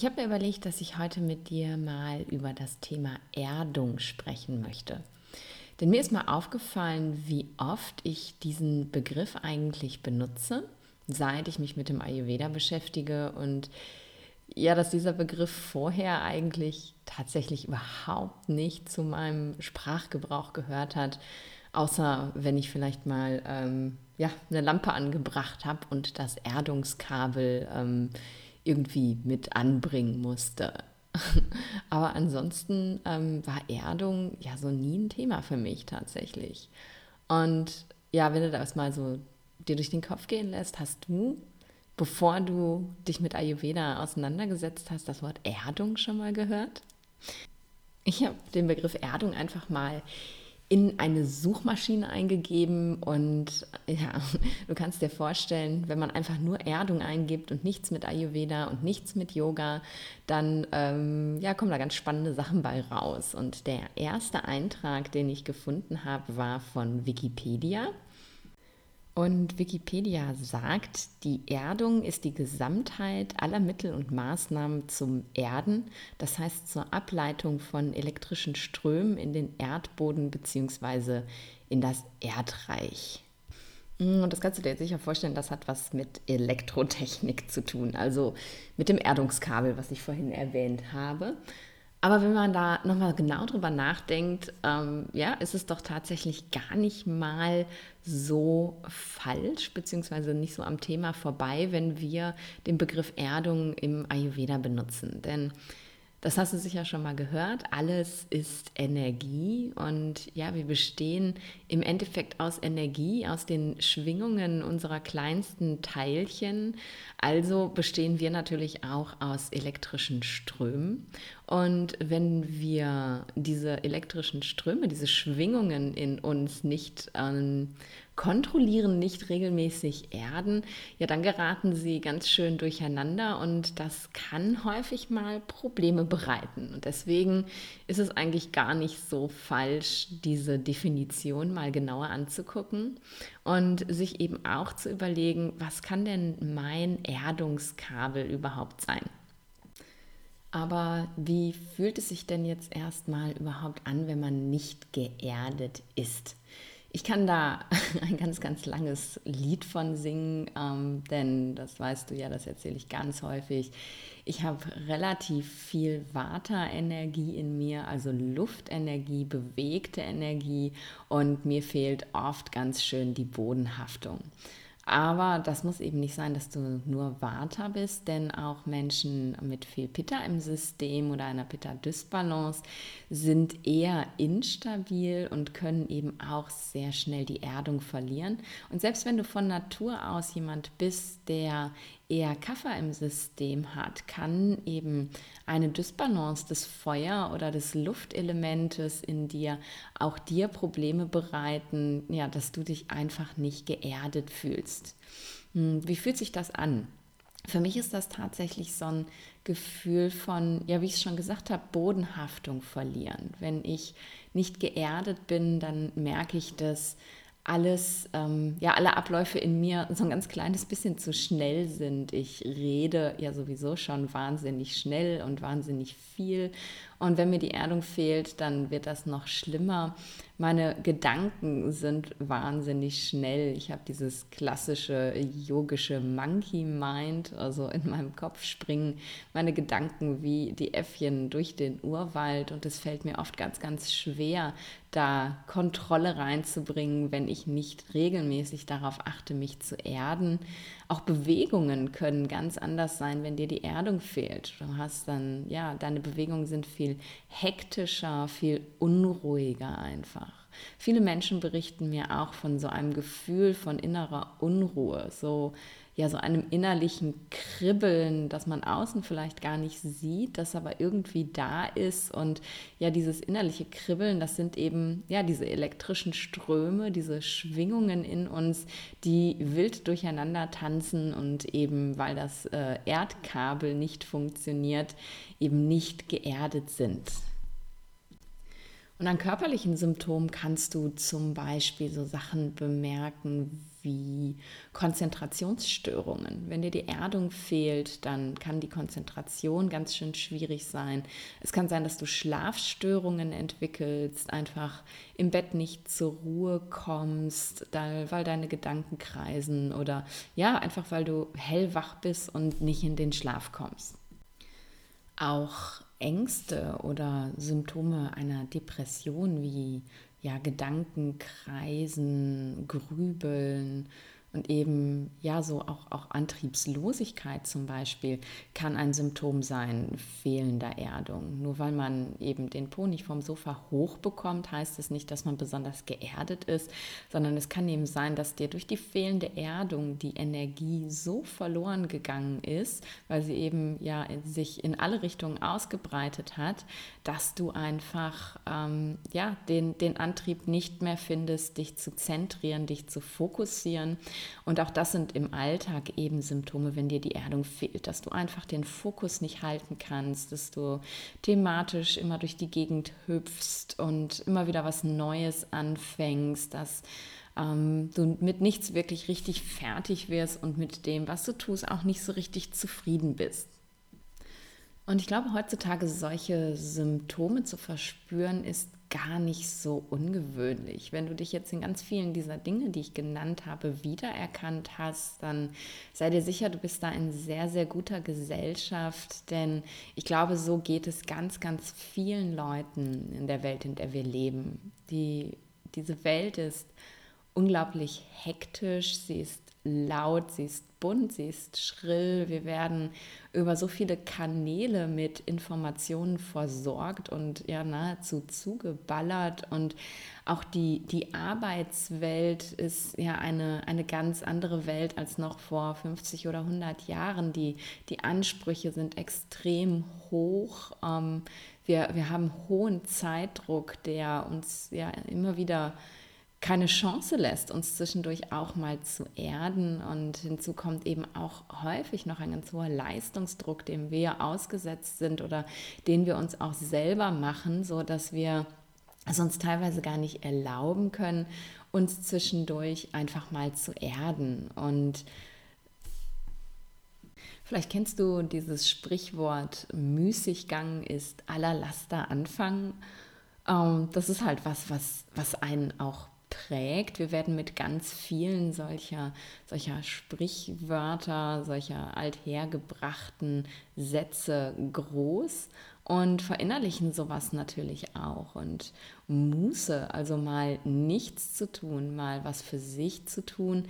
Ich habe mir überlegt, dass ich heute mit dir mal über das Thema Erdung sprechen möchte. Denn mir ist mal aufgefallen, wie oft ich diesen Begriff eigentlich benutze, seit ich mich mit dem Ayurveda beschäftige und ja, dass dieser Begriff vorher eigentlich tatsächlich überhaupt nicht zu meinem Sprachgebrauch gehört hat, außer wenn ich vielleicht mal ähm, ja, eine Lampe angebracht habe und das Erdungskabel ähm, irgendwie mit anbringen musste. Aber ansonsten ähm, war Erdung ja so nie ein Thema für mich tatsächlich. Und ja, wenn du das mal so dir durch den Kopf gehen lässt, hast du, bevor du dich mit Ayurveda auseinandergesetzt hast, das Wort Erdung schon mal gehört? Ich habe den Begriff Erdung einfach mal in eine Suchmaschine eingegeben und ja, du kannst dir vorstellen, wenn man einfach nur Erdung eingibt und nichts mit Ayurveda und nichts mit Yoga, dann ähm, ja, kommen da ganz spannende Sachen bei raus. Und der erste Eintrag, den ich gefunden habe, war von Wikipedia. Und Wikipedia sagt, die Erdung ist die Gesamtheit aller Mittel und Maßnahmen zum Erden, das heißt zur Ableitung von elektrischen Strömen in den Erdboden bzw. in das Erdreich. Mm, und das kannst du dir sicher vorstellen, das hat was mit Elektrotechnik zu tun, also mit dem Erdungskabel, was ich vorhin erwähnt habe. Aber wenn man da nochmal genau drüber nachdenkt, ähm, ja, ist es doch tatsächlich gar nicht mal so falsch, beziehungsweise nicht so am Thema vorbei, wenn wir den Begriff Erdung im Ayurveda benutzen. Denn das hast du sicher schon mal gehört. Alles ist Energie und ja, wir bestehen im Endeffekt aus Energie, aus den Schwingungen unserer kleinsten Teilchen. Also bestehen wir natürlich auch aus elektrischen Strömen. Und wenn wir diese elektrischen Ströme, diese Schwingungen in uns nicht ähm, kontrollieren, nicht regelmäßig erden, ja, dann geraten sie ganz schön durcheinander und das kann häufig mal Probleme bereiten. Und deswegen ist es eigentlich gar nicht so falsch, diese Definition mal genauer anzugucken und sich eben auch zu überlegen, was kann denn mein Erdungskabel überhaupt sein? Aber wie fühlt es sich denn jetzt erstmal überhaupt an, wenn man nicht geerdet ist? Ich kann da ein ganz, ganz langes Lied von singen, ähm, denn das weißt du ja, das erzähle ich ganz häufig. Ich habe relativ viel Vata-Energie in mir, also Luftenergie, bewegte Energie und mir fehlt oft ganz schön die Bodenhaftung. Aber das muss eben nicht sein, dass du nur Vata bist, denn auch Menschen mit viel Pitta im System oder einer Pitta-Dysbalance sind eher instabil und können eben auch sehr schnell die Erdung verlieren. Und selbst wenn du von Natur aus jemand bist, der eher Kaffer im System hat, kann eben eine Dysbalance des Feuer- oder des Luftelementes in dir auch dir Probleme bereiten, ja, dass du dich einfach nicht geerdet fühlst. Hm, wie fühlt sich das an? Für mich ist das tatsächlich so ein Gefühl von, ja, wie ich es schon gesagt habe, Bodenhaftung verlieren. Wenn ich nicht geerdet bin, dann merke ich das alles, ähm, ja, alle Abläufe in mir so ein ganz kleines bisschen zu schnell sind. Ich rede ja sowieso schon wahnsinnig schnell und wahnsinnig viel. Und wenn mir die Erdung fehlt, dann wird das noch schlimmer. Meine Gedanken sind wahnsinnig schnell. Ich habe dieses klassische yogische Monkey Mind, also in meinem Kopf springen meine Gedanken wie die Äffchen durch den Urwald und es fällt mir oft ganz, ganz schwer, da Kontrolle reinzubringen, wenn ich nicht regelmäßig darauf achte, mich zu erden. Auch Bewegungen können ganz anders sein, wenn dir die Erdung fehlt. Du hast dann, ja, deine Bewegungen sind viel hektischer, viel unruhiger einfach. Viele Menschen berichten mir auch von so einem Gefühl von innerer Unruhe, so ja so einem innerlichen Kribbeln, das man außen vielleicht gar nicht sieht, das aber irgendwie da ist und ja dieses innerliche Kribbeln, das sind eben ja diese elektrischen Ströme, diese Schwingungen in uns, die wild durcheinander tanzen und eben weil das äh, Erdkabel nicht funktioniert, eben nicht geerdet sind. Und an körperlichen Symptomen kannst du zum Beispiel so Sachen bemerken wie Konzentrationsstörungen. Wenn dir die Erdung fehlt, dann kann die Konzentration ganz schön schwierig sein. Es kann sein, dass du Schlafstörungen entwickelst, einfach im Bett nicht zur Ruhe kommst, weil deine Gedanken kreisen oder ja, einfach weil du hellwach bist und nicht in den Schlaf kommst. Auch Ängste oder Symptome einer Depression wie ja, Gedanken kreisen, grübeln, und eben, ja, so auch, auch Antriebslosigkeit zum Beispiel kann ein Symptom sein fehlender Erdung. Nur weil man eben den Po nicht vom Sofa hochbekommt, heißt es nicht, dass man besonders geerdet ist, sondern es kann eben sein, dass dir durch die fehlende Erdung die Energie so verloren gegangen ist, weil sie eben ja sich in alle Richtungen ausgebreitet hat, dass du einfach ähm, ja, den, den Antrieb nicht mehr findest, dich zu zentrieren, dich zu fokussieren und auch das sind im Alltag eben Symptome, wenn dir die Erdung fehlt, dass du einfach den Fokus nicht halten kannst, dass du thematisch immer durch die Gegend hüpfst und immer wieder was Neues anfängst, dass ähm, du mit nichts wirklich richtig fertig wirst und mit dem, was du tust, auch nicht so richtig zufrieden bist. Und ich glaube, heutzutage solche Symptome zu verspüren, ist gar nicht so ungewöhnlich. Wenn du dich jetzt in ganz vielen dieser Dinge, die ich genannt habe, wiedererkannt hast, dann sei dir sicher, du bist da in sehr, sehr guter Gesellschaft, denn ich glaube, so geht es ganz, ganz vielen Leuten in der Welt, in der wir leben. Die, diese Welt ist unglaublich hektisch, sie ist laut, sie ist bunt, sie ist schrill. Wir werden über so viele Kanäle mit Informationen versorgt und ja nahezu zugeballert. Und auch die, die Arbeitswelt ist ja eine, eine ganz andere Welt als noch vor 50 oder 100 Jahren. Die, die Ansprüche sind extrem hoch. Ähm, wir, wir haben hohen Zeitdruck, der uns ja immer wieder keine Chance lässt, uns zwischendurch auch mal zu erden. Und hinzu kommt eben auch häufig noch ein ganz hoher Leistungsdruck, dem wir ausgesetzt sind oder den wir uns auch selber machen, so dass wir es uns teilweise gar nicht erlauben können, uns zwischendurch einfach mal zu erden. Und Vielleicht kennst du dieses Sprichwort, Müßiggang ist aller Laster Anfang. Ähm, das ist halt was, was, was einen auch prägt. Wir werden mit ganz vielen solcher, solcher Sprichwörter, solcher althergebrachten Sätze groß und verinnerlichen sowas natürlich auch. Und Muße, also mal nichts zu tun, mal was für sich zu tun,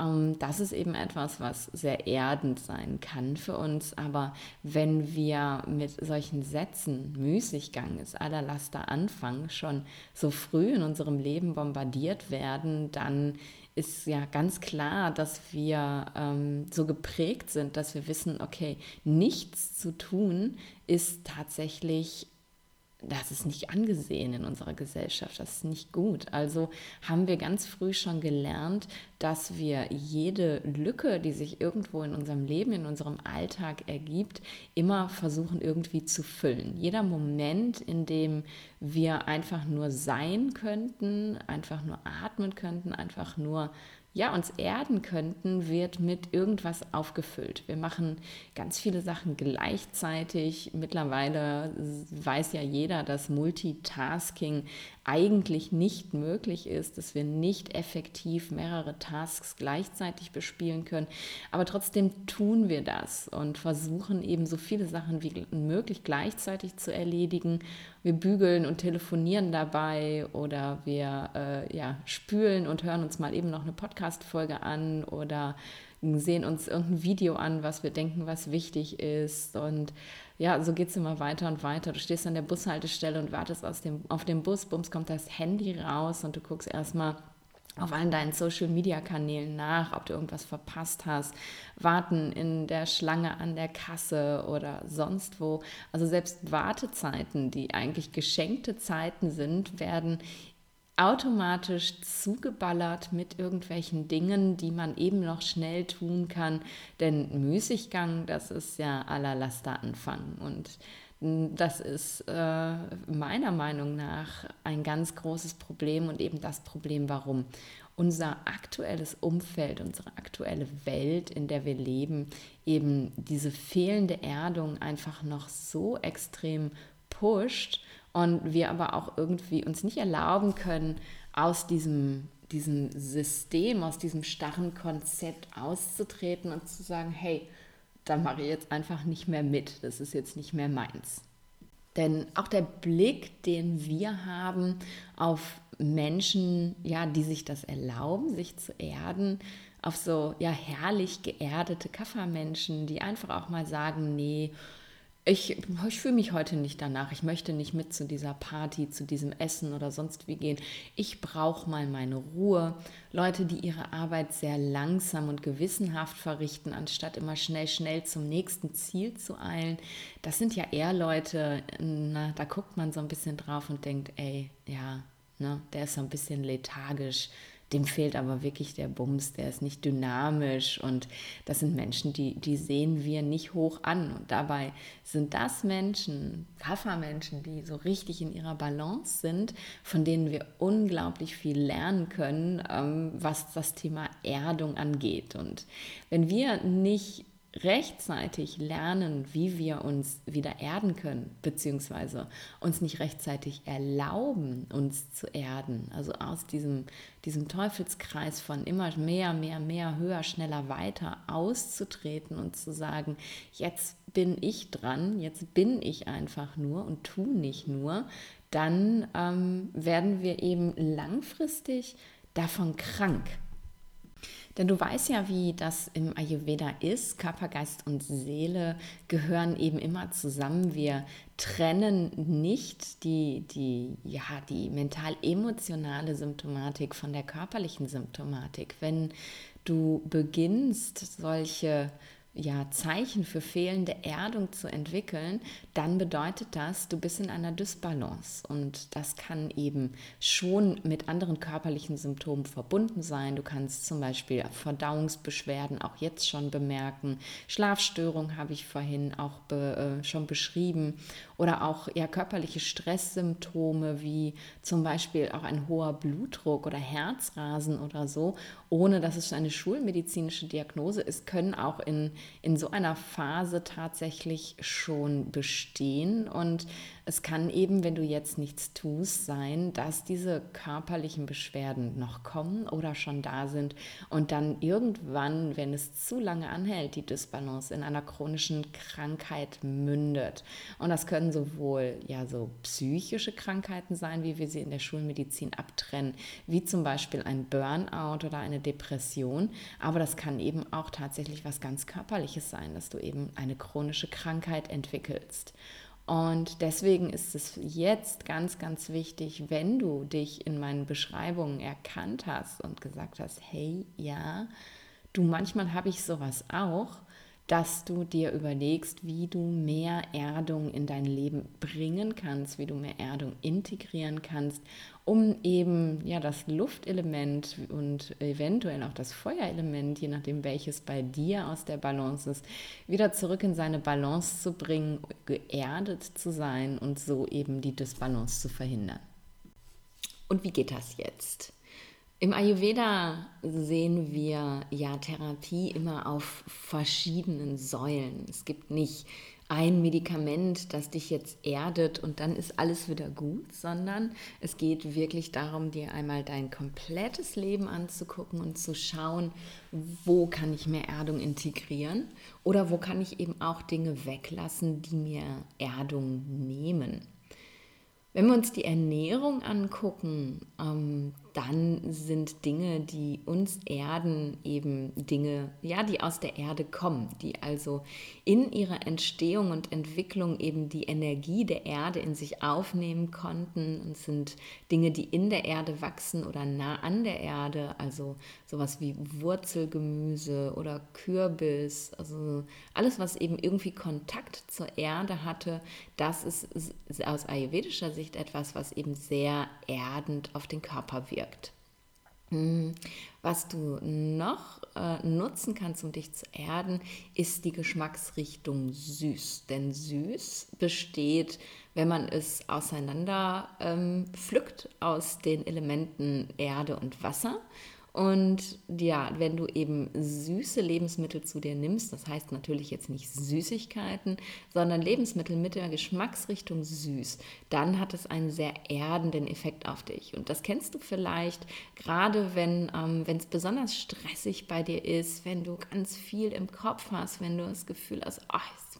ähm, das ist eben etwas, was sehr erdend sein kann für uns. Aber wenn wir mit solchen Sätzen, Müßiggang ist aller Laster Anfang, schon so früh in unserem Leben bombardiert werden, dann ist ja ganz klar, dass wir ähm, so geprägt sind, dass wir wissen, okay, nichts zu tun ist tatsächlich das ist nicht angesehen in unserer Gesellschaft, das ist nicht gut. Also haben wir ganz früh schon gelernt, dass wir jede Lücke, die sich irgendwo in unserem Leben, in unserem Alltag ergibt, immer versuchen irgendwie zu füllen. Jeder Moment, in dem wir einfach nur sein könnten, einfach nur atmen könnten, einfach nur ja, uns erden könnten, wird mit irgendwas aufgefüllt. Wir machen ganz viele Sachen gleichzeitig. Mittlerweile weiß ja jeder, dass Multitasking eigentlich nicht möglich ist, dass wir nicht effektiv mehrere Tasks gleichzeitig bespielen können. Aber trotzdem tun wir das und versuchen eben so viele Sachen wie möglich gleichzeitig zu erledigen. Wir bügeln und telefonieren dabei oder wir äh, ja, spülen und hören uns mal eben noch eine Podcast-Folge an oder sehen uns irgendein Video an, was wir denken, was wichtig ist. Und ja, so geht es immer weiter und weiter. Du stehst an der Bushaltestelle und wartest aus dem, auf den Bus, bums kommt das Handy raus und du guckst erstmal auf allen deinen Social-Media-Kanälen nach, ob du irgendwas verpasst hast, warten in der Schlange an der Kasse oder sonst wo. Also selbst Wartezeiten, die eigentlich geschenkte Zeiten sind, werden automatisch zugeballert mit irgendwelchen Dingen, die man eben noch schnell tun kann. Denn Müßiggang, das ist ja aller Laster Anfang. Und Das ist äh, meiner Meinung nach ein ganz großes Problem und eben das Problem, warum unser aktuelles Umfeld, unsere aktuelle Welt, in der wir leben, eben diese fehlende Erdung einfach noch so extrem pusht und wir aber auch irgendwie uns nicht erlauben können, aus diesem, diesem System, aus diesem starren Konzept auszutreten und zu sagen, hey, da mache ich jetzt einfach nicht mehr mit, das ist jetzt nicht mehr meins. Denn auch der Blick, den wir haben auf Menschen, ja, die sich das erlauben, sich zu erden, auf so ja herrlich geerdete Kaffermenschen, die einfach auch mal sagen, nee, ich, ich fühle mich heute nicht danach. Ich möchte nicht mit zu dieser Party, zu diesem Essen oder sonst wie gehen. Ich brauche mal meine Ruhe. Leute, die ihre Arbeit sehr langsam und gewissenhaft verrichten, anstatt immer schnell, schnell zum nächsten Ziel zu eilen. Das sind ja eher Leute, na, da guckt man so ein bisschen drauf und denkt, ey, ja, ne, der ist so ein bisschen lethargisch dem fehlt aber wirklich der Bums, der ist nicht dynamisch und das sind Menschen, die, die sehen wir nicht hoch an. Und dabei sind das Menschen, Kaffermenschen, die so richtig in ihrer Balance sind, von denen wir unglaublich viel lernen können, ähm, was das Thema Erdung angeht. Und wenn wir nicht rechtzeitig lernen, wie wir uns wieder erden können, beziehungsweise uns nicht rechtzeitig erlauben, uns zu erden, also aus diesem, diesem Teufelskreis von immer mehr, mehr, mehr, höher, schneller, weiter auszutreten und zu sagen, jetzt bin ich dran, jetzt bin ich einfach nur und tu nicht nur, dann ähm, werden wir eben langfristig davon krank. Denn du weißt ja, wie das im Ayurveda ist. Körper, Geist und Seele gehören eben immer zusammen. Wir trennen nicht die, die, ja, die mental-emotionale Symptomatik von der körperlichen Symptomatik. Wenn du beginnst, solche ja, Zeichen für fehlende Erdung zu entwickeln, dann bedeutet das, du bist in einer Dysbalance. Und das kann eben schon mit anderen körperlichen Symptomen verbunden sein. Du kannst zum Beispiel Verdauungsbeschwerden auch jetzt schon bemerken. Schlafstörungen habe ich vorhin auch be, äh, schon beschrieben. Oder auch ja, körperliche Stresssymptome wie zum Beispiel auch ein hoher Blutdruck oder Herzrasen oder so, ohne dass es eine schulmedizinische Diagnose ist, können auch in in so einer Phase tatsächlich schon bestehen. Und es kann eben, wenn du jetzt nichts tust, sein, dass diese körperlichen Beschwerden noch kommen oder schon da sind und dann irgendwann, wenn es zu lange anhält, die Dysbalance in einer chronischen Krankheit mündet. Und das können sowohl ja so psychische Krankheiten sein, wie wir sie in der Schulmedizin abtrennen, wie zum Beispiel ein Burnout oder eine Depression, aber das kann eben auch tatsächlich was ganz körperliches sein, dass du eben eine chronische Krankheit entwickelst. Und deswegen ist es jetzt ganz, ganz wichtig, wenn du dich in meinen Beschreibungen erkannt hast und gesagt hast, hey, ja, du, manchmal habe ich sowas auch, dass du dir überlegst, wie du mehr Erdung in dein Leben bringen kannst, wie du mehr Erdung integrieren kannst, um eben ja das Luftelement und eventuell auch das Feuerelement, je nachdem welches bei dir aus der Balance ist, wieder zurück in seine Balance zu bringen, geerdet zu sein und so eben die Dysbalance zu verhindern. Und wie geht das jetzt? Im Ayurveda sehen wir ja Therapie immer auf verschiedenen Säulen. Es gibt nicht ein Medikament, das dich jetzt erdet und dann ist alles wieder gut, sondern es geht wirklich darum, dir einmal dein komplettes Leben anzugucken und zu schauen, wo kann ich mehr Erdung integrieren oder wo kann ich eben auch Dinge weglassen, die mir Erdung nehmen. Wenn wir uns die Ernährung angucken, ähm, dann sind Dinge, die uns erden, eben Dinge, ja, die aus der Erde kommen, die also in ihrer Entstehung und Entwicklung eben die Energie der Erde in sich aufnehmen konnten und sind Dinge, die in der Erde wachsen oder nah an der Erde, also sowas wie Wurzelgemüse oder Kürbis, also alles, was eben irgendwie Kontakt zur Erde hatte, das ist aus ayurvedischer Sicht etwas, was eben sehr erdend auf den Körper wirkt. Hm, was du noch äh, nutzen kannst, um dich zu erden, ist die Geschmacksrichtung süß. Denn süß besteht, wenn man es auseinander ähm, pflückt, aus den Elementen Erde und Wasser. Und ja, wenn du eben süße Lebensmittel zu dir nimmst, das heißt natürlich jetzt nicht Süßigkeiten, sondern Lebensmittel mit der Geschmacksrichtung süß, dann hat es einen sehr erdenden Effekt auf dich. Und das kennst du vielleicht gerade, wenn ähm, es besonders stressig bei dir ist, wenn du ganz viel im Kopf hast, wenn du das Gefühl hast, oh,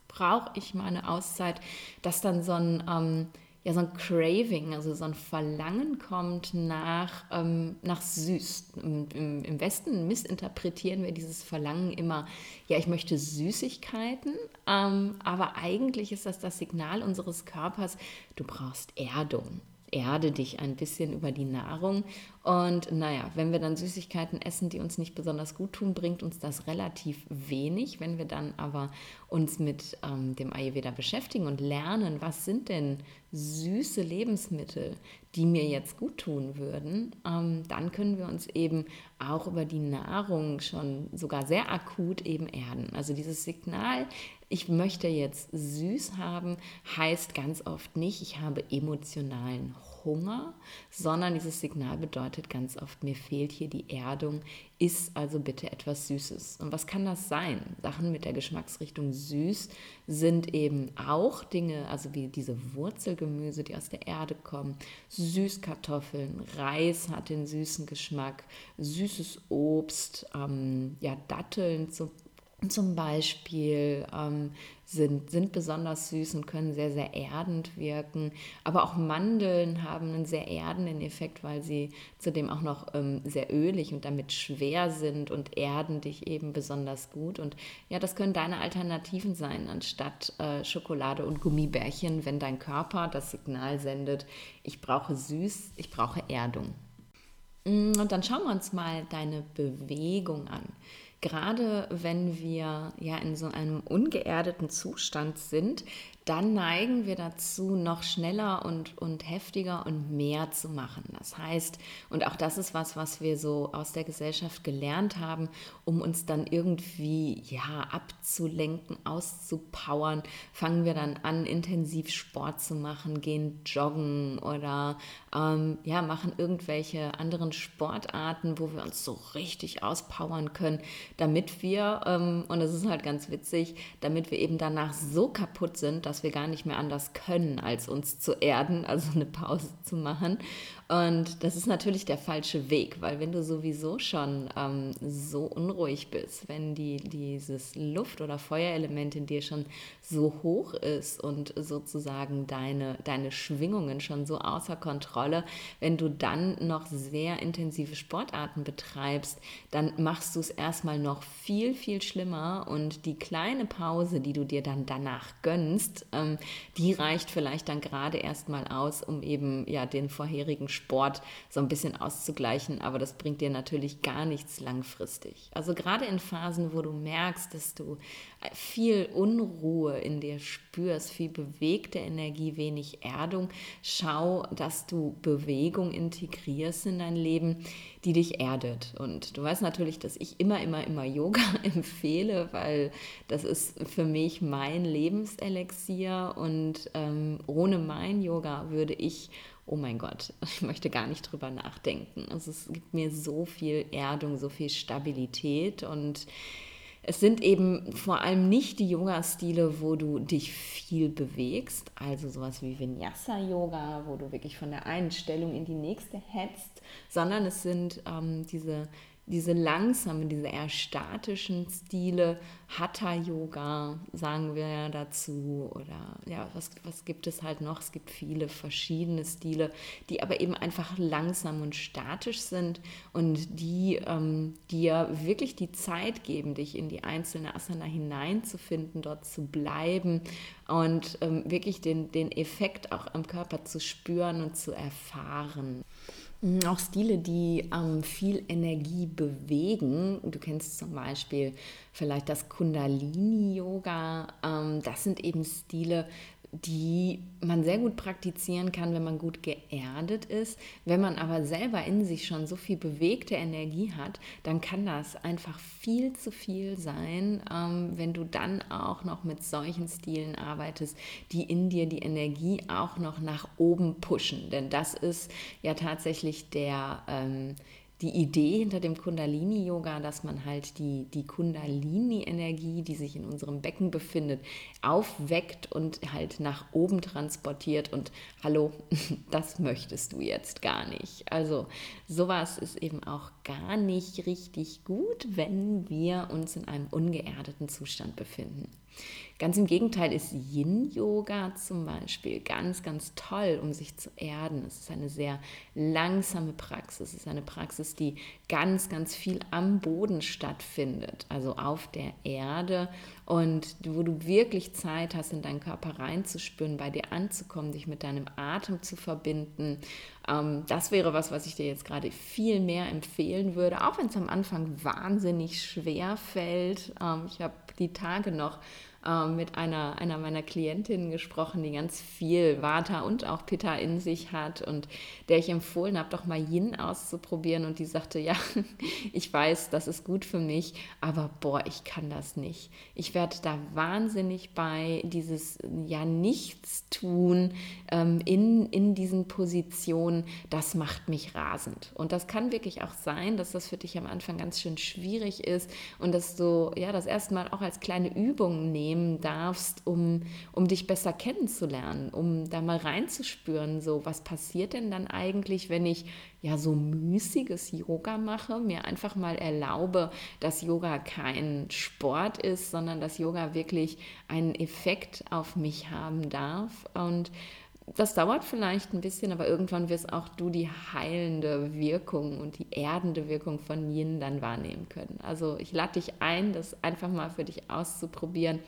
brauche ich mal eine Auszeit, dass dann so ein... Ähm, ja, so ein Craving, also so ein Verlangen kommt nach, ähm, nach süß. Im, im, Westen missinterpretieren wir dieses Verlangen immer, ja, ich möchte Süßigkeiten, ähm, aber eigentlich ist das das Signal unseres Körpers, du brauchst Erdung erde dich ein bisschen über die Nahrung. Und naja, wenn wir dann Süßigkeiten essen, die uns nicht besonders gut tun, bringt uns das relativ wenig. Wenn wir dann aber uns mit ähm, dem Ayurveda beschäftigen und lernen, was sind denn süße Lebensmittel, die mir jetzt gut tun würden, ähm, dann können wir uns eben auch über die Nahrung schon sogar sehr akut eben erden. Also dieses Signal, ich möchte jetzt süß haben, heißt ganz oft nicht, ich habe emotionalen Hunger, sondern dieses Signal bedeutet ganz oft, mir fehlt hier die Erdung, iss also bitte etwas Süßes. Und was kann das sein? Sachen mit der Geschmacksrichtung süß sind eben auch Dinge, also wie diese Wurzelgemüse, die aus der Erde kommen, Süßkartoffeln, Reis hat den süßen Geschmack, süßes Obst, ähm, ja, Datteln zum zum Beispiel ähm, sind, sind besonders süß und können sehr, sehr erdend wirken. Aber auch Mandeln haben einen sehr erdenden Effekt, weil sie zudem auch noch ähm, sehr ölig und damit schwer sind und erden dich eben besonders gut. Und ja, das können deine Alternativen sein, anstatt äh, Schokolade und Gummibärchen, wenn dein Körper das Signal sendet, ich brauche süß, ich brauche Erdung. Mm, und dann schauen wir uns mal deine Bewegung an gerade wenn wir ja in so einem ungeerdeten Zustand sind, dann neigen wir dazu, noch schneller und, und heftiger und mehr zu machen. Das heißt, und auch das ist was, was wir so aus der Gesellschaft gelernt haben, um uns dann irgendwie ja abzulenken, auszupowern, fangen wir dann an, intensiv Sport zu machen, gehen joggen oder ähm, ja, machen irgendwelche anderen Sportarten, wo wir uns so richtig auspowern können, damit wir, ähm, und das ist halt ganz witzig, damit wir eben danach so kaputt sind, dass dass wir gar nicht mehr anders können, als uns zu erden, also eine Pause zu machen. Und das ist natürlich der falsche Weg, weil wenn du sowieso schon ähm, so unruhig bist, wenn die, dieses Luft- oder Feuerelement in dir schon so hoch ist und sozusagen deine, deine Schwingungen schon so außer Kontrolle, wenn du dann noch sehr intensive Sportarten betreibst, dann machst du es erstmal noch viel, viel schlimmer und die kleine Pause, die du dir dann danach gönnst, ähm, die reicht vielleicht dann gerade erstmal aus, um eben ja den vorherigen Sport so ein bisschen auszugleichen, aber das bringt dir natürlich gar nichts langfristig. Also gerade in Phasen, wo du merkst, dass du viel Unruhe in dir spürst, viel bewegte Energie, wenig Erdung, schau, dass du Bewegung integrierst in dein Leben, die dich erdet. Und du weißt natürlich, dass ich immer, immer, immer Yoga empfehle, weil das ist für mich mein Lebenselixier und ähm, ohne mein Yoga würde ich oh mein Gott, ich möchte gar nicht drüber nachdenken. Also es gibt mir so viel Erdung, so viel Stabilität und es sind eben vor allem nicht die Yoga-Stile, wo du dich viel bewegst, also sowas wie Vinyasa-Yoga, wo du wirklich von der einen Stellung in die nächste hetzt, sondern es sind ähm, diese diese langsamen, diese eher statischen Stile, Hatha-Yoga, sagen wir ja dazu, oder ja, was, was gibt es halt noch? Es gibt viele verschiedene Stile, die aber eben einfach langsam und statisch sind und die ähm, dir wirklich die Zeit geben, dich in die einzelne Asana hineinzufinden, dort zu bleiben und ähm, wirklich den, den Effekt auch am Körper zu spüren und zu erfahren. Mhm, auch Stile, die ähm, viel Energie bewegen. Du kennst zum Beispiel vielleicht das Kundalini-Yoga. Ähm, das sind eben Stile, die man sehr gut praktizieren kann, wenn man gut geerdet ist. Wenn man aber selber in sich schon so viel bewegte Energie hat, dann kann das einfach viel zu viel sein, ähm, wenn du dann auch noch mit solchen Stilen arbeitest, die in dir die Energie auch noch nach oben pushen. Denn das ist ja tatsächlich der... Ähm, die Idee hinter dem Kundalini-Yoga, dass man halt die, die Kundalini-Energie, die sich in unserem Becken befindet, aufweckt und halt nach oben transportiert. Und hallo, das möchtest du jetzt gar nicht. Also sowas ist eben auch gar nicht richtig gut, wenn wir uns in einem ungeerdeten Zustand befinden. Ganz im Gegenteil ist Yin-Yoga zum Beispiel ganz, ganz toll, um sich zu erden. Es ist eine sehr langsame Praxis. Es ist eine Praxis, die ganz, ganz viel am Boden stattfindet, also auf der Erde und wo du wirklich Zeit hast, in deinen Körper reinzuspüren, bei dir anzukommen, dich mit deinem Atem zu verbinden. Ähm, das wäre was, was ich dir jetzt gerade viel mehr empfehlen würde, auch wenn es am Anfang wahnsinnig schwer fällt. Ähm, ich habe die Tage noch ähm, mit einer, einer meiner Klientinnen gesprochen, die ganz viel Vata und auch Pitta in sich hat und der ich empfohlen habe, doch mal Yin auszuprobieren. Und die sagte, ja, ich weiß, das ist gut für mich, aber boah, ich kann das nicht. Ich werde da wahnsinnig bei, dieses ja nichts tun ähm, in, in diesen Positionen, das macht mich rasend. Und das kann wirklich auch sein, dass das für dich am Anfang ganz schön schwierig ist und dass du ja das erste Mal auch als kleine Übung nehmen nehmen darfst, um, um dich besser kennenzulernen, um da mal reinzuspüren, so was passiert denn dann eigentlich, wenn ich ja so müßiges Yoga mache, mir einfach mal erlaube, dass Yoga kein Sport ist, sondern dass Yoga wirklich einen Effekt auf mich haben darf und das dauert vielleicht ein bisschen, aber irgendwann wirst auch du die heilende Wirkung und die erdende Wirkung von Yin dann wahrnehmen können. Also ich lade dich ein, das einfach mal für dich auszuprobieren.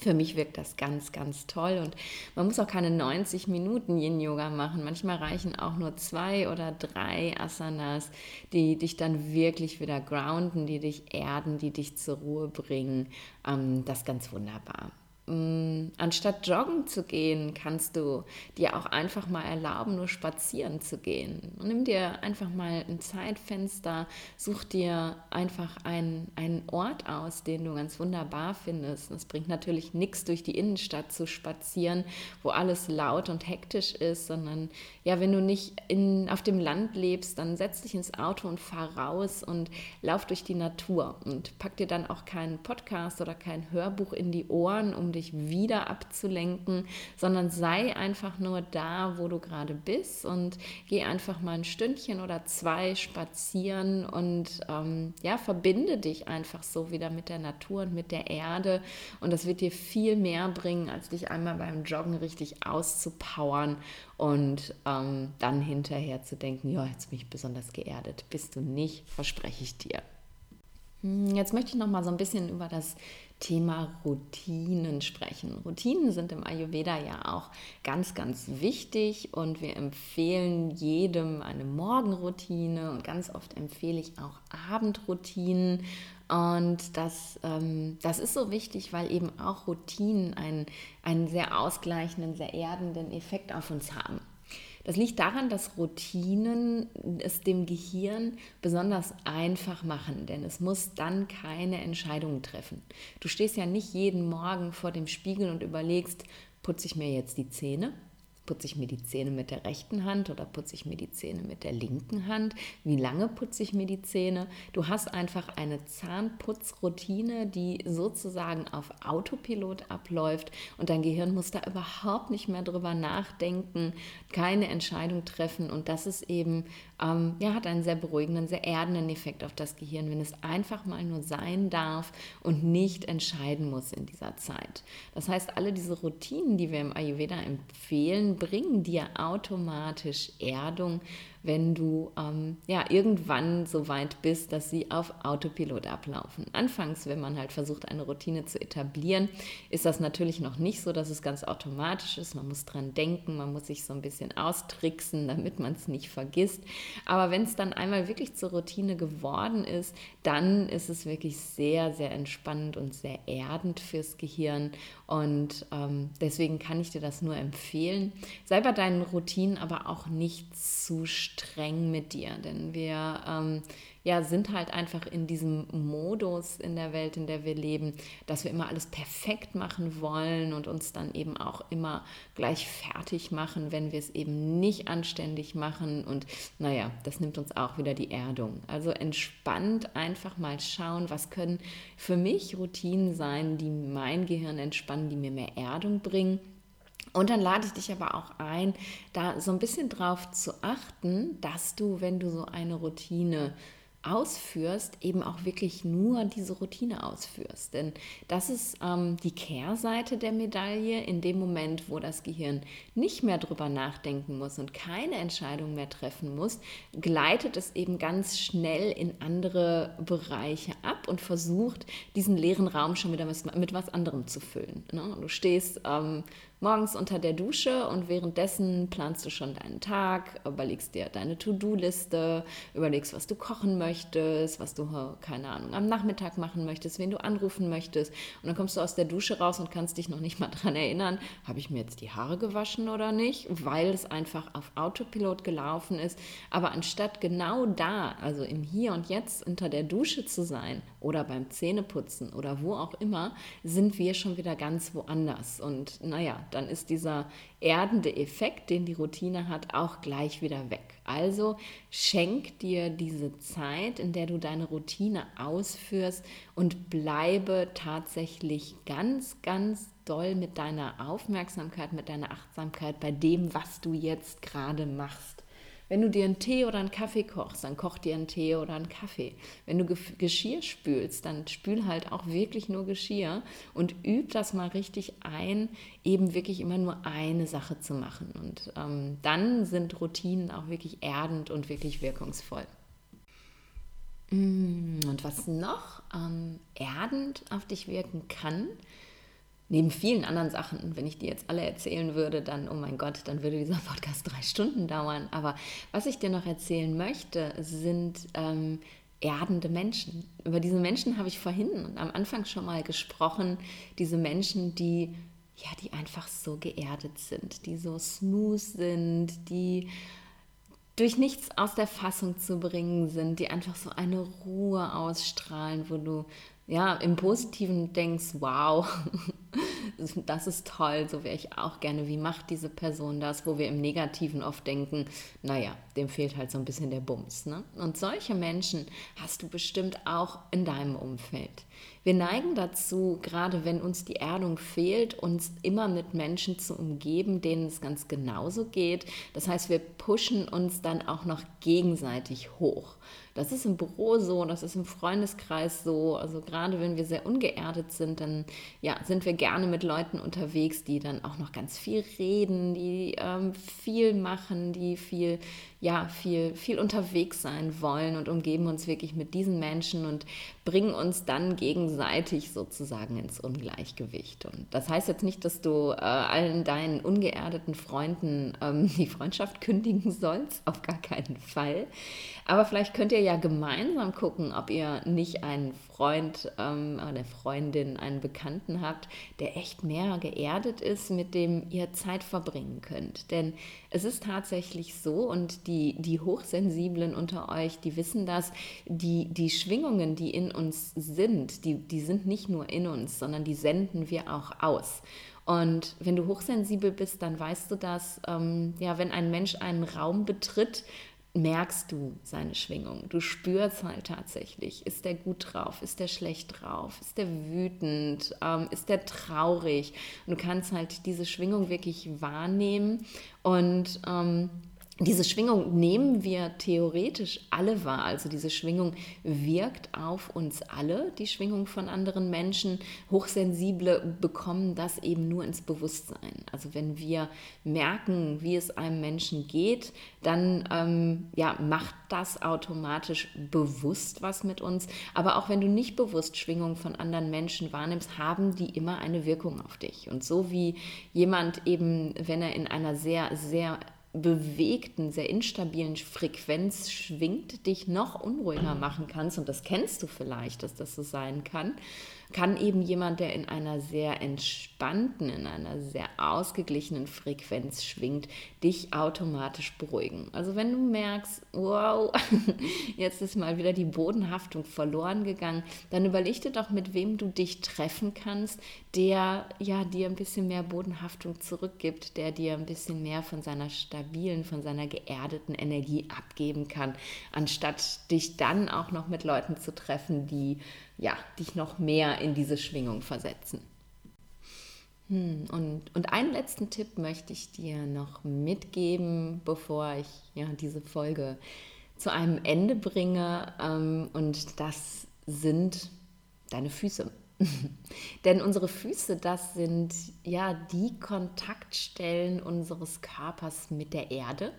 Für mich wirkt das ganz, ganz toll und man muss auch keine 90 Minuten Yin-Yoga machen. Manchmal reichen auch nur zwei oder drei Asanas, die dich dann wirklich wieder grounden, die dich erden, die dich zur Ruhe bringen. Ähm, das ist ganz wunderbar. Mm, anstatt joggen zu gehen, kannst du dir auch einfach mal erlauben, nur spazieren zu gehen. Und nimm dir einfach mal ein Zeitfenster, such dir einfach einen, einen Ort aus, den du ganz wunderbar findest. Es bringt natürlich nichts, durch die Innenstadt zu spazieren, wo alles laut und hektisch ist, sondern ja, wenn du nicht in, auf dem Land lebst, dann setz dich ins Auto und fahr raus und lauf durch die Natur und pack dir dann auch keinen Podcast oder kein Hörbuch in die Ohren, um dich dich wieder abzulenken, sondern sei einfach nur da, wo du gerade bist und geh einfach mal ein Stündchen oder zwei spazieren und ähm, ja, verbinde dich einfach so wieder mit der Natur und mit der Erde und das wird dir viel mehr bringen, als dich einmal beim Joggen richtig auszupowern und ähm, dann hinterher zu denken, ja, jetzt bin ich besonders geerdet. Bist du nicht, verspreche ich dir. Hm, jetzt möchte ich noch mal so ein bisschen über das Thema Routinen sprechen. Routinen sind im Ayurveda ja auch ganz, ganz wichtig und wir empfehlen jedem eine Morgenroutine und ganz oft empfehle ich auch Abendroutinen. Und das, ähm, das ist so wichtig, weil eben auch Routinen einen, einen sehr ausgleichenden, sehr erdenden Effekt auf uns haben. Das liegt daran, dass Routinen es dem Gehirn besonders einfach machen, denn es muss dann keine Entscheidungen treffen. Du stehst ja nicht jeden Morgen vor dem Spiegel und überlegst, putze ich mir jetzt die Zähne Putze ich mir die Zähne mit der rechten Hand oder putze ich mir die Zähne mit der linken Hand? Wie lange putze ich mir die Zähne? Du hast einfach eine Zahnputzroutine, die sozusagen auf Autopilot abläuft und dein Gehirn muss da überhaupt nicht mehr drüber nachdenken, keine Entscheidung treffen und das ist eben, ähm, ja, hat einen sehr beruhigenden, sehr erdenden Effekt auf das Gehirn, wenn es einfach mal nur sein darf und nicht entscheiden muss in dieser Zeit. Das heißt, alle diese Routinen, die wir im Ayurveda empfehlen, bringen dir automatisch Erdung, wenn du ähm, ja irgendwann so weit bist, dass sie auf Autopilot ablaufen. Anfangs, wenn man halt versucht, eine Routine zu etablieren, ist das natürlich noch nicht so, dass es ganz automatisch ist. Man muss dran denken, man muss sich so ein bisschen austricksen, damit man es nicht vergisst. Aber wenn es dann einmal wirklich zur Routine geworden ist, dann ist es wirklich sehr, sehr entspannend und sehr erdend fürs Gehirn. Und ähm, deswegen kann ich dir das nur empfehlen. Sei bei deinen Routinen aber auch nicht zu streng mit dir, denn wir ähm, ja, sind halt einfach in diesem Modus in der Welt, in der wir leben, dass wir immer alles perfekt machen wollen und uns dann eben auch immer gleich fertig machen, wenn wir es eben nicht anständig machen. Und naja, das nimmt uns auch wieder die Erdung. Also entspannt einfach mal schauen, was können für mich Routinen sein, die mein Gehirn entspannen, die mir mehr Erdung bringen. Und dann lade ich dich aber auch ein, da so ein bisschen drauf zu achten, dass du, wenn du so eine Routine ausführst, eben auch wirklich nur diese Routine ausführst. Denn das ist ähm, die Kehrseite der Medaille. In dem Moment, wo das Gehirn nicht mehr drüber nachdenken muss und keine Entscheidung mehr treffen muss, gleitet es eben ganz schnell in andere Bereiche ab und versucht, diesen leeren Raum schon wieder mit, was anderem zu füllen. Ne? Du stehst ähm, morgens unter der Dusche und währenddessen planst du schon deinen Tag, überlegst dir deine To-Do-Liste, überlegst, was du kochen möchtest, was du, keine Ahnung, am Nachmittag machen möchtest, wen du anrufen möchtest. Und dann kommst du aus der Dusche raus und kannst dich noch nicht mal daran erinnern, habe ich mir jetzt die Haare gewaschen oder nicht, weil es einfach auf Autopilot gelaufen ist. Aber anstatt genau da, also im Hier und Jetzt unter der Dusche zu sein oder beim Zähneputzen oder wo auch immer, sind wir schon wieder ganz woanders. Und naja, dann ist dieser erdende Effekt, den die Routine hat, auch gleich wieder weg. Also schenk dir diese Zeit, in der du deine Routine ausführst und bleibe tatsächlich ganz, ganz doll mit deiner Aufmerksamkeit, mit deiner Achtsamkeit bei dem, was du jetzt gerade machst. Wenn du dir einen Tee oder einen Kaffee kochst, dann koch dir einen Tee oder einen Kaffee. Wenn du Geschirr spülst, dann spül halt auch wirklich nur Geschirr und üb das mal richtig ein, eben wirklich immer nur eine Sache zu machen. Und ähm, dann sind Routinen auch wirklich erdend und wirklich wirkungsvoll. Mm, und was noch ähm, erdend auf dich wirken kann, neben vielen anderen Sachen, wenn ich die jetzt alle erzählen würde, dann, oh mein Gott, dann würde dieser Podcast drei Stunden dauern. Aber was ich dir noch erzählen möchte, sind ähm, erdende Menschen. Über diese Menschen habe ich vorhin am Anfang schon mal gesprochen. Diese Menschen, die ja, die einfach so geerdet sind, die so smooth sind, die durch nichts aus der Fassung zu bringen sind, die einfach so eine Ruhe ausstrahlen, wo du ja im Positiven denkst, wow, das ist toll, so wäre ich auch gerne. Wie macht diese Person das? Wo wir im Negativen oft denken, naja, dem fehlt halt so ein bisschen der Bums. Ne? Und solche Menschen hast du bestimmt auch in deinem Umfeld. Wir neigen dazu, gerade wenn uns die Erdung fehlt, uns immer mit Menschen zu umgeben, denen es ganz genauso geht. Das heißt, wir pushen uns dann auch noch gegenseitig hoch. Das ist im Büro so, das ist im Freundeskreis so. Also gerade wenn wir sehr ungeerdet sind, dann ja, sind wir gerne mit Leuten unterwegs, die dann auch noch ganz viel reden, die ähm, viel machen, die viel ja, viel, viel unterwegs sein wollen und umgeben uns wirklich mit diesen Menschen und bringen uns dann gegenseitig sozusagen ins Ungleichgewicht. Und das heißt jetzt nicht, dass du äh, allen deinen ungeerdeten Freunden ähm, die Freundschaft kündigen sollst, auf gar keinen Fall. Aber vielleicht könnt ihr ja gemeinsam gucken, ob ihr nicht einen Freund, ähm, eine Freundin, einen Bekannten habt, der echt mehr geerdet ist, mit dem ihr Zeit verbringen könnt. Denn es ist tatsächlich so, und die, die Hochsensiblen unter euch, die wissen das, die, die Schwingungen, die in uns sind, die, die sind nicht nur in uns, sondern die senden wir auch aus. Und wenn du hochsensibel bist, dann weißt du dass, ähm, ja, wenn ein Mensch einen Raum betritt, merkst du seine Schwingung. Du spürst halt tatsächlich, ist der gut drauf, ist der schlecht drauf, ist der wütend, ähm, ist der traurig. Und du kannst halt diese Schwingung wirklich wahrnehmen und ähm, diese Schwingung nehmen wir theoretisch alle wahr. Also diese Schwingung wirkt auf uns alle, die Schwingung von anderen Menschen. Hochsensible bekommen das eben nur ins Bewusstsein. Also wenn wir merken, wie es einem Menschen geht, dann ähm, ja, macht das automatisch bewusst was mit uns. Aber auch wenn du nicht bewusst Schwingungen von anderen Menschen wahrnimmst, haben die immer eine Wirkung auf dich. Und so wie jemand eben, wenn er in einer sehr, sehr bewegten, sehr instabilen Frequenz schwingt, dich noch unruhiger machen kannst, und das kennst du vielleicht, dass das so sein kann, kann eben jemand, der in einer sehr entspannten, in einer sehr ausgeglichenen Frequenz schwingt, dich automatisch beruhigen. Also wenn du merkst, wow, jetzt ist mal wieder die Bodenhaftung verloren gegangen, dann überleg dir doch, mit wem du dich treffen kannst, der ja dir ein bisschen mehr Bodenhaftung zurückgibt, der dir ein bisschen mehr von seiner stabilen, von seiner geerdeten Energie abgeben kann, anstatt dich dann auch noch mit Leuten zu treffen, die ja, dich noch mehr in diese Schwingung versetzen. Hm, und, und einen letzten Tipp möchte ich dir noch mitgeben, bevor ich ja, diese Folge zu einem Ende bringe. Ähm, und das sind deine Füße. Denn unsere Füße, das sind ja die Kontaktstellen unseres Körpers mit der Erde.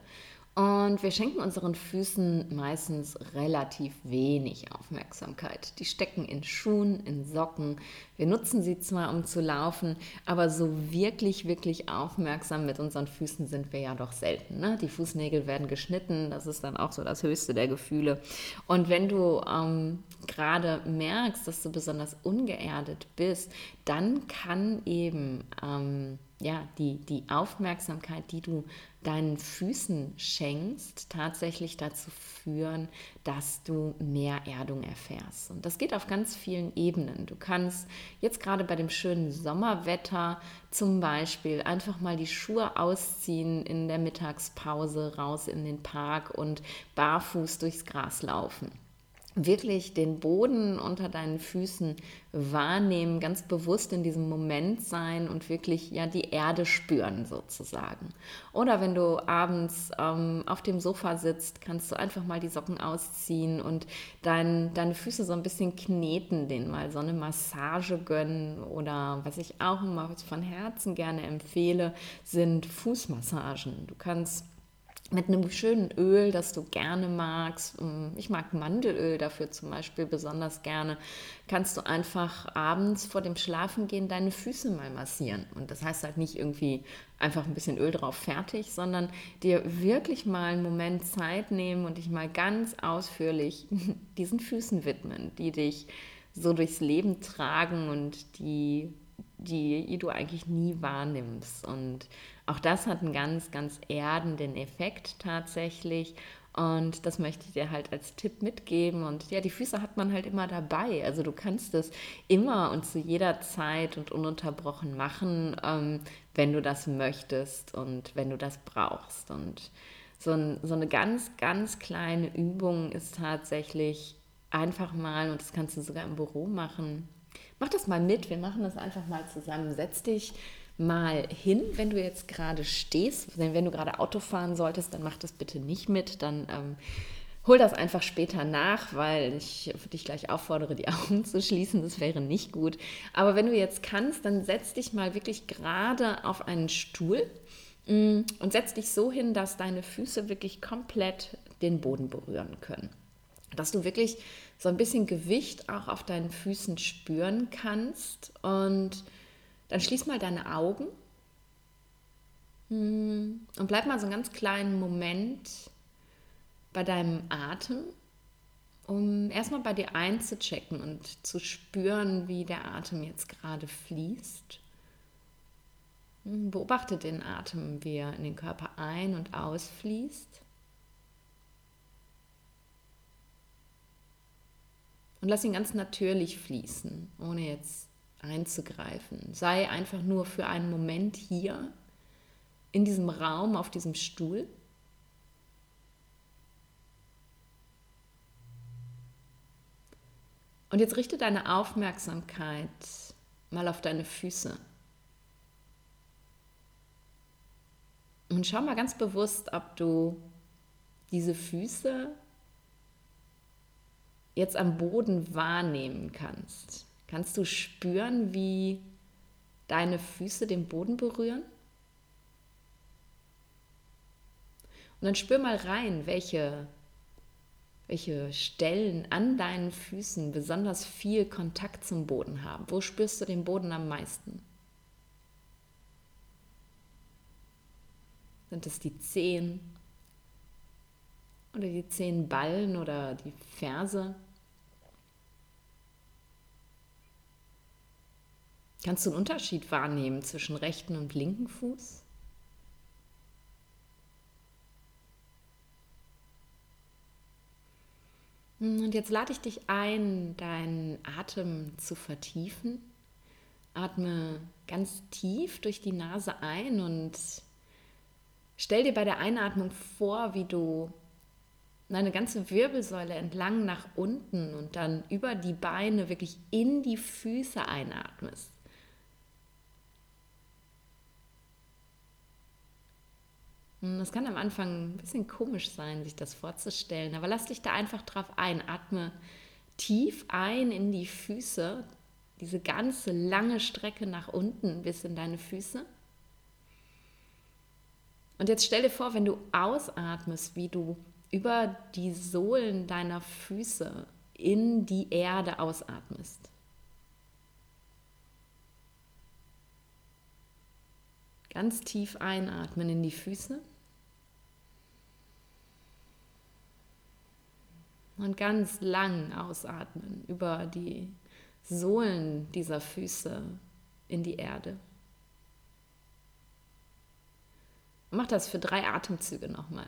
Und wir schenken unseren Füßen meistens relativ wenig Aufmerksamkeit. Die stecken in Schuhen, in Socken. Wir nutzen sie zwar, um zu laufen, aber so wirklich, wirklich aufmerksam mit unseren Füßen sind wir ja doch selten. Ne? Die Fußnägel werden geschnitten, das ist dann auch so das höchste der Gefühle. Und wenn du ähm, gerade merkst, dass du besonders ungeerdet bist, dann kann eben ähm, ja, die, die Aufmerksamkeit, die du deinen Füßen schenkst, tatsächlich dazu führen, dass du mehr Erdung erfährst. Und das geht auf ganz vielen Ebenen. Du kannst jetzt gerade bei dem schönen Sommerwetter zum Beispiel einfach mal die Schuhe ausziehen in der Mittagspause, raus in den Park und barfuß durchs Gras laufen wirklich den Boden unter deinen Füßen wahrnehmen, ganz bewusst in diesem Moment sein und wirklich ja die Erde spüren sozusagen. Oder wenn du abends ähm, auf dem Sofa sitzt, kannst du einfach mal die Socken ausziehen und dein, deine Füße so ein bisschen kneten, denen mal so eine Massage gönnen oder was ich auch immer von Herzen gerne empfehle, sind Fußmassagen. Du kannst mit einem schönen Öl, das du gerne magst. Ähm, ich mag Mandelöl dafür zum Beispiel besonders gerne. Kannst du einfach abends vor dem Schlafengehen deine Füße mal massieren. Und das heißt halt nicht irgendwie einfach ein bisschen Öl drauf fertig, sondern dir wirklich mal einen Moment Zeit nehmen und dich mal ganz ausführlich diesen Füßen widmen, die dich so durchs Leben tragen und die, die du eigentlich nie wahrnimmst. Und auch das hat einen ganz, ganz erdenden Effekt tatsächlich. Und das möchte ich dir halt als Tipp mitgeben. Und ja, die Füße hat man halt immer dabei. Also du kannst es immer und zu jeder Zeit und ununterbrochen machen, ähm, wenn du das möchtest und wenn du das brauchst. Und so, ein, so eine ganz, ganz kleine Übung ist tatsächlich einfach mal, und das kannst du sogar im Büro machen. Mach das mal mit, wir machen das einfach mal zusammen. Setz dich mal hin, wenn du jetzt gerade stehst. Wenn du gerade Auto fahren solltest, dann mach das bitte nicht mit. Dann ähm, hol das einfach später nach, weil ich dich gleich auffordere, die Augen zu schließen. Das wäre nicht gut. Aber wenn du jetzt kannst, dann setz dich mal wirklich gerade auf einen Stuhl mm, und setz dich so hin, dass deine Füße wirklich komplett den Boden berühren können. Dass du wirklich so ein bisschen Gewicht auch auf deinen Füßen spüren kannst und dann schließ mal deine Augen hm, und bleib mal so einen ganz kleinen Moment bei deinem Atem, um erstmal bei dir einzuchecken und zu spüren, wie der Atem jetzt gerade fließt. Hm, beobachte den Atem, wie er in den Körper ein- und ausfließt. Und lass ihn ganz natürlich fließen, ohne jetzt einzugreifen. Sei einfach nur für einen Moment hier in diesem Raum, auf diesem Stuhl. Und jetzt richte deine Aufmerksamkeit mal auf deine Füße. Und schau mal ganz bewusst, ob du diese Füße jetzt am Boden wahrnehmen kannst. Kannst du spüren, wie deine Füße den Boden berühren? Und dann spür mal rein, welche, welche Stellen an deinen Füßen besonders viel Kontakt zum Boden haben. Wo spürst du den Boden am meisten? Sind es die Zehen oder die Zehenballen oder die Ferse? Kannst du einen Unterschied wahrnehmen zwischen rechten und linken Fuß? Und jetzt lade ich dich ein, deinen Atem zu vertiefen. Atme ganz tief durch die Nase ein und stell dir bei der Einatmung vor, wie du deine ganze Wirbelsäule entlang nach unten und dann über die Beine wirklich in die Füße einatmest. Das kann am Anfang ein bisschen komisch sein, sich das vorzustellen, aber lass dich da einfach drauf ein. Atme tief ein in die Füße, diese ganze lange Strecke nach unten bis in deine Füße. Und jetzt stell dir vor, wenn du ausatmest, wie du über die Sohlen deiner Füße in die Erde ausatmest. Ganz tief einatmen in die Füße. Und ganz lang ausatmen über die Sohlen dieser Füße in die Erde. Mach das für drei Atemzüge nochmal.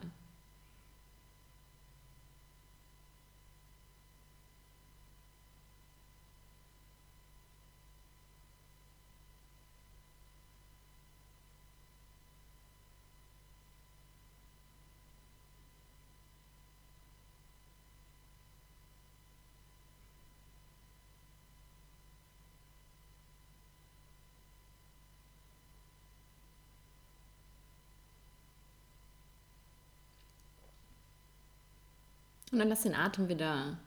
Und dann lass den Atem wieder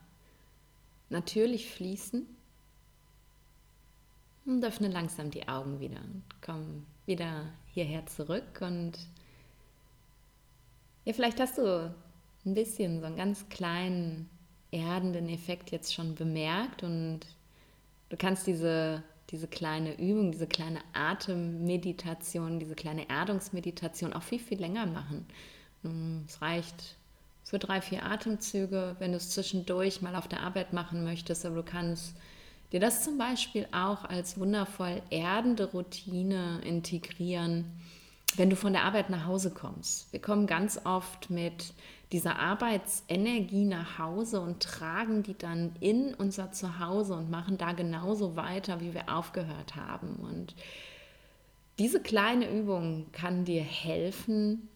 natürlich fließen. Und öffne langsam die Augen wieder. Komm wieder hierher zurück und ja, vielleicht hast du ein bisschen so einen ganz kleinen erdenden Effekt jetzt schon bemerkt und du kannst diese, diese kleine Übung, diese kleine Atemmeditation, diese kleine Erdungsmeditation auch viel, viel länger machen. Es reicht für drei, vier Atemzüge, wenn du es zwischendurch mal auf der Arbeit machen möchtest, aber du kannst dir das zum Beispiel auch als wundervoll erdende Routine integrieren, wenn du von der Arbeit nach Hause kommst. Wir kommen ganz oft mit dieser Arbeitsenergie nach Hause und tragen die dann in unser Zuhause und machen da genauso weiter, wie wir aufgehört haben. Und diese kleine Übung kann dir helfen,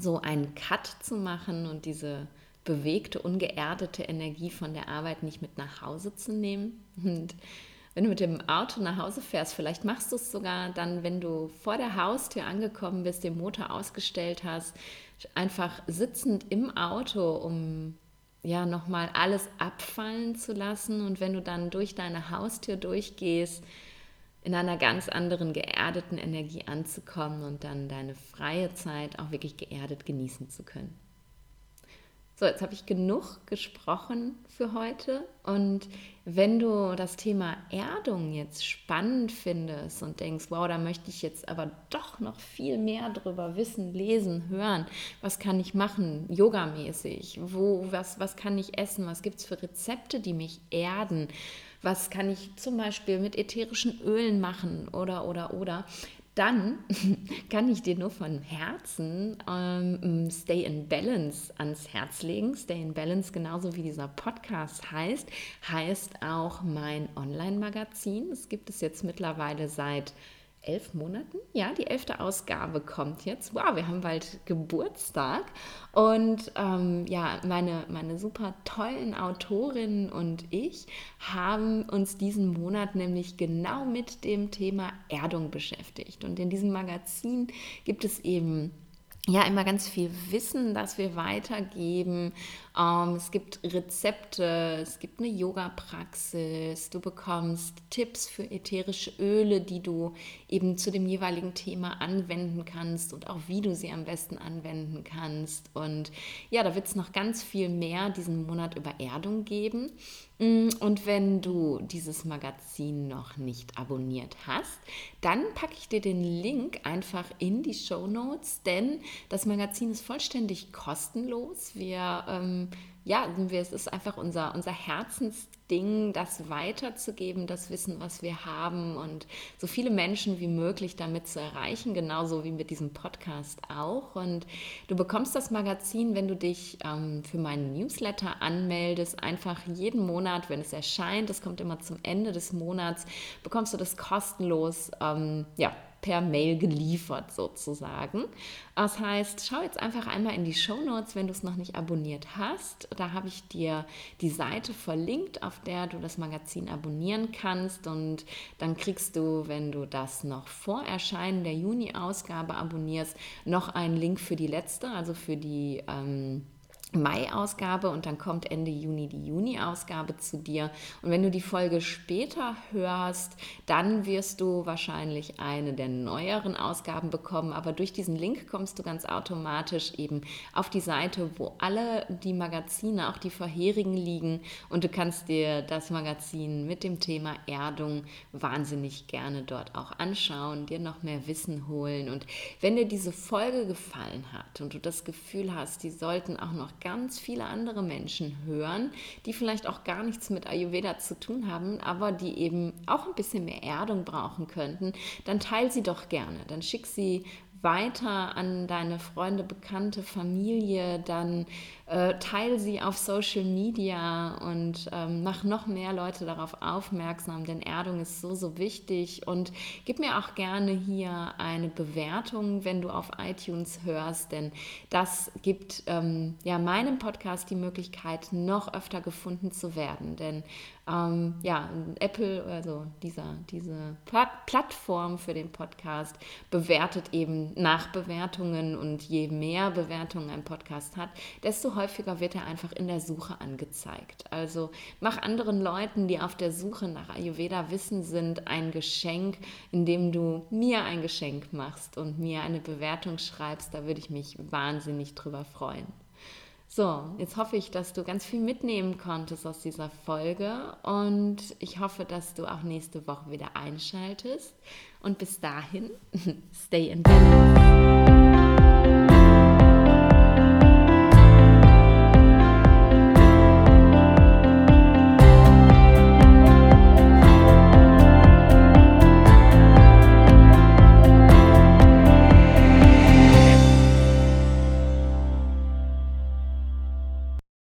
so einen Cut zu machen und diese bewegte, ungeerdete Energie von der Arbeit nicht mit nach Hause zu nehmen. Und wenn du mit dem Auto nach Hause fährst, vielleicht machst du es sogar dann, wenn du vor der Haustür angekommen bist, den Motor ausgestellt hast, einfach sitzend im Auto, um ja nochmal alles abfallen zu lassen. Und wenn du dann durch deine Haustür durchgehst, in einer ganz anderen geerdeten Energie anzukommen und dann deine freie Zeit auch wirklich geerdet genießen zu können. So, jetzt habe ich genug gesprochen für heute. Und wenn du das Thema Erdung jetzt spannend findest und denkst, wow, da möchte ich jetzt aber doch noch viel mehr drüber wissen, lesen, hören, was kann ich machen, yogamäßig, wo, was, was kann ich essen, was gibt es für Rezepte, die mich erden, was kann ich zum Beispiel mit ätherischen Ölen machen? Oder, oder, oder, dann kann ich dir nur von Herzen ähm, Stay in Balance ans Herz legen. Stay in Balance, genauso wie dieser Podcast heißt, heißt auch mein Online-Magazin. Es gibt es jetzt mittlerweile seit elf Monaten. Ja, die elfte Ausgabe kommt jetzt. Wow, wir haben bald Geburtstag. Und ähm, ja, meine, meine super tollen Autorinnen und ich haben uns diesen Monat nämlich genau mit dem Thema Erdung beschäftigt. Und in diesem Magazin gibt es eben ja immer ganz viel Wissen, das wir weitergeben. Ähm, es gibt Rezepte, es gibt eine Yoga-Praxis, du bekommst Tipps für ätherische Öle, die du eben zu dem jeweiligen Thema anwenden kannst und auch wie du sie am besten anwenden kannst. Und ja, da wird es noch ganz viel mehr diesen Monat über Erdung geben. Mm, und wenn du dieses Magazin noch nicht abonniert hast, dann packe ich dir den Link einfach in die Show Notes, denn das Magazin ist vollständig kostenlos. Wir ähm, ja, es ist einfach unser, unser Herzensding, das weiterzugeben, das Wissen, was wir haben und so viele Menschen wie möglich damit zu erreichen, genauso wie mit diesem Podcast auch. Und du bekommst das Magazin, wenn du dich ähm, für meinen Newsletter anmeldest, einfach jeden Monat, wenn es erscheint, das kommt immer zum Ende des Monats, bekommst du das kostenlos, ähm, ja, per Mail geliefert sozusagen. Das heißt, schau jetzt einfach einmal in die Show Notes, wenn du es noch nicht abonniert hast. Da habe ich dir die Seite verlinkt, auf der du das Magazin abonnieren kannst und dann kriegst du, wenn du das noch vor Erscheinen der Juni-Ausgabe abonnierst, noch einen Link für die letzte, also für die ähm, Mai-Ausgabe und dann kommt Ende Juni die Juni-Ausgabe zu dir. Und wenn du die Folge später hörst, dann wirst du wahrscheinlich eine der neueren Ausgaben bekommen. Aber durch diesen Link kommst du ganz automatisch eben auf die Seite, wo alle die Magazine, auch die vorherigen liegen. Und du kannst dir das Magazin mit dem Thema Erdung wahnsinnig gerne dort auch anschauen, dir noch mehr Wissen holen. Und wenn dir diese Folge gefallen hat und du das Gefühl hast, die sollten auch noch ganz viele andere Menschen hören, die vielleicht auch gar nichts mit Ayurveda zu tun haben, aber die eben auch ein bisschen mehr Erdung brauchen könnten, dann teil sie doch gerne. Dann schick sie weiter an deine Freunde, Bekannte, Familie, dann äh, teile sie auf Social Media und ähm, mach noch mehr Leute darauf aufmerksam, denn Erdung ist so, so wichtig. Und gib mir auch gerne hier eine Bewertung, wenn du auf iTunes hörst, denn das gibt ähm, ja meinem Podcast die Möglichkeit, noch öfter gefunden zu werden. Denn ähm, ja, Apple, also dieser, diese Plattform für den Podcast, bewertet eben nach Bewertungen und je mehr Bewertungen ein Podcast hat, desto häufiger wird er einfach in der Suche angezeigt. Also mach anderen Leuten, die auf der Suche nach Ayurveda-Wissen sind, ein Geschenk, indem du mir ein Geschenk machst und mir eine Bewertung schreibst. Da würde ich mich wahnsinnig drüber freuen. So, jetzt hoffe ich, dass du ganz viel mitnehmen konntest aus dieser Folge und ich hoffe, dass du auch nächste Woche wieder einschaltest. Und bis dahin, stay in balance.